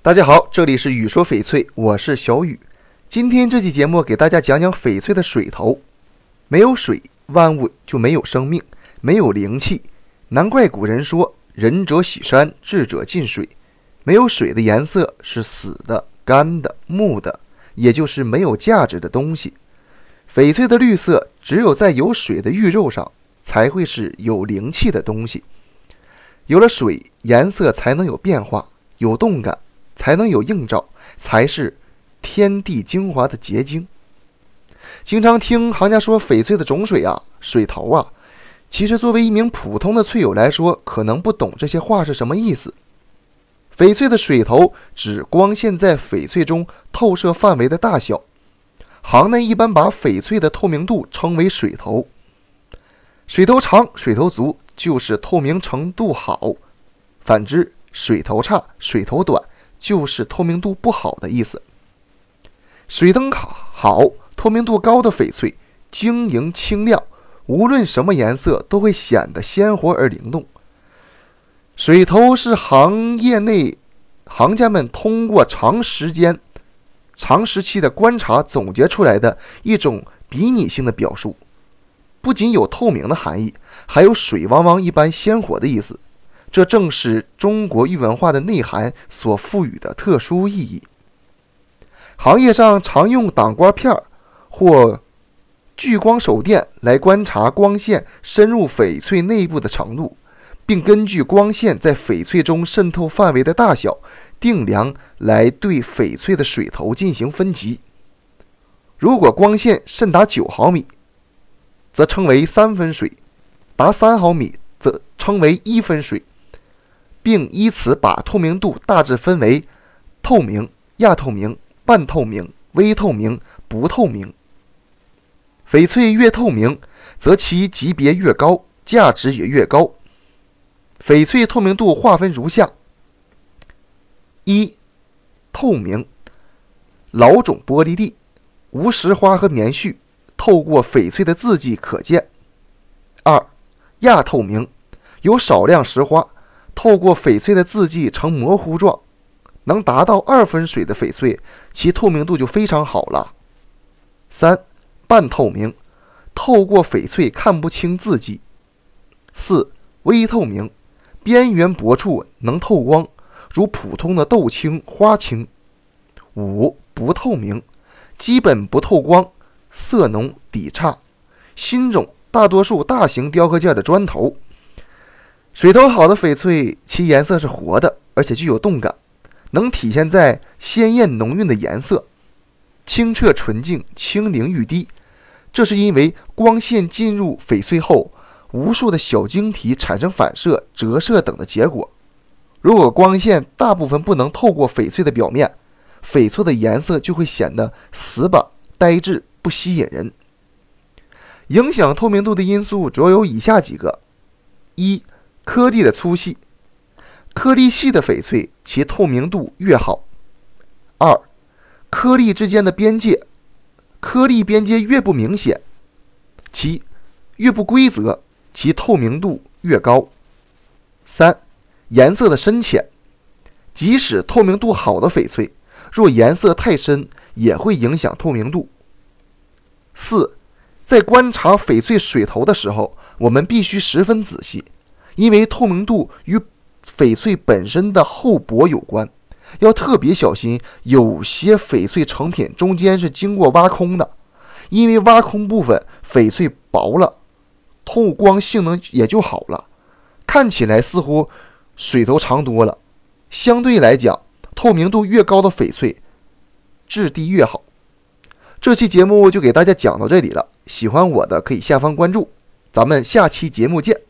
大家好，这里是雨说翡翠，我是小雨。今天这期节目给大家讲讲翡翠的水头。没有水，万物就没有生命，没有灵气。难怪古人说“仁者喜山，智者近水”。没有水的颜色是死的、干的、木的，也就是没有价值的东西。翡翠的绿色，只有在有水的玉肉上，才会是有灵气的东西。有了水，颜色才能有变化，有动感。才能有映照，才是天地精华的结晶。经常听行家说翡翠的种水啊，水头啊，其实作为一名普通的翠友来说，可能不懂这些话是什么意思。翡翠的水头指光线在翡翠中透射范围的大小，行内一般把翡翠的透明度称为水头。水头长、水头足就是透明程度好，反之，水头差、水头短。就是透明度不好的意思。水灯好、透明度高的翡翠晶莹清亮，无论什么颜色都会显得鲜活而灵动。水头是行业内行家们通过长时间、长时期的观察总结出来的一种比拟性的表述，不仅有透明的含义，还有水汪汪一般鲜活的意思。这正是中国玉文化的内涵所赋予的特殊意义。行业上常用挡光片或聚光手电来观察光线深入翡翠内部的程度，并根据光线在翡翠中渗透范围的大小定量来对翡翠的水头进行分级。如果光线渗达九毫米，则称为三分水；达三毫米，则称为一分水。并依此把透明度大致分为透明、亚透明、半透明、微透明、不透明。翡翠越透明，则其级别越高，价值也越高。翡翠透明度划分如下：一、透明，老种玻璃地，无石花和棉絮，透过翡翠的字迹可见；二、亚透明，有少量石花。透过翡翠的字迹呈模糊状，能达到二分水的翡翠，其透明度就非常好了。三、半透明，透过翡翠看不清字迹。四、微透明，边缘薄处能透光，如普通的豆青、花青。五、不透明，基本不透光，色浓底差。新种大多数大型雕刻件的砖头。水头好的翡翠，其颜色是活的，而且具有动感，能体现在鲜艳浓韵的颜色，清澈纯净、清灵欲滴。这是因为光线进入翡翠后，无数的小晶体产生反射、折射等的结果。如果光线大部分不能透过翡翠的表面，翡翠的颜色就会显得死板、呆滞、不吸引人。影响透明度的因素主要有以下几个：一。颗粒的粗细，颗粒细的翡翠，其透明度越好。二，颗粒之间的边界，颗粒边界越不明显，其越不规则，其透明度越高。三，颜色的深浅，即使透明度好的翡翠，若颜色太深，也会影响透明度。四，在观察翡翠水头的时候，我们必须十分仔细。因为透明度与翡翠本身的厚薄有关，要特别小心。有些翡翠成品中间是经过挖空的，因为挖空部分翡翠薄了，透光性能也就好了，看起来似乎水头长多了。相对来讲，透明度越高的翡翠质地越好。这期节目就给大家讲到这里了，喜欢我的可以下方关注，咱们下期节目见。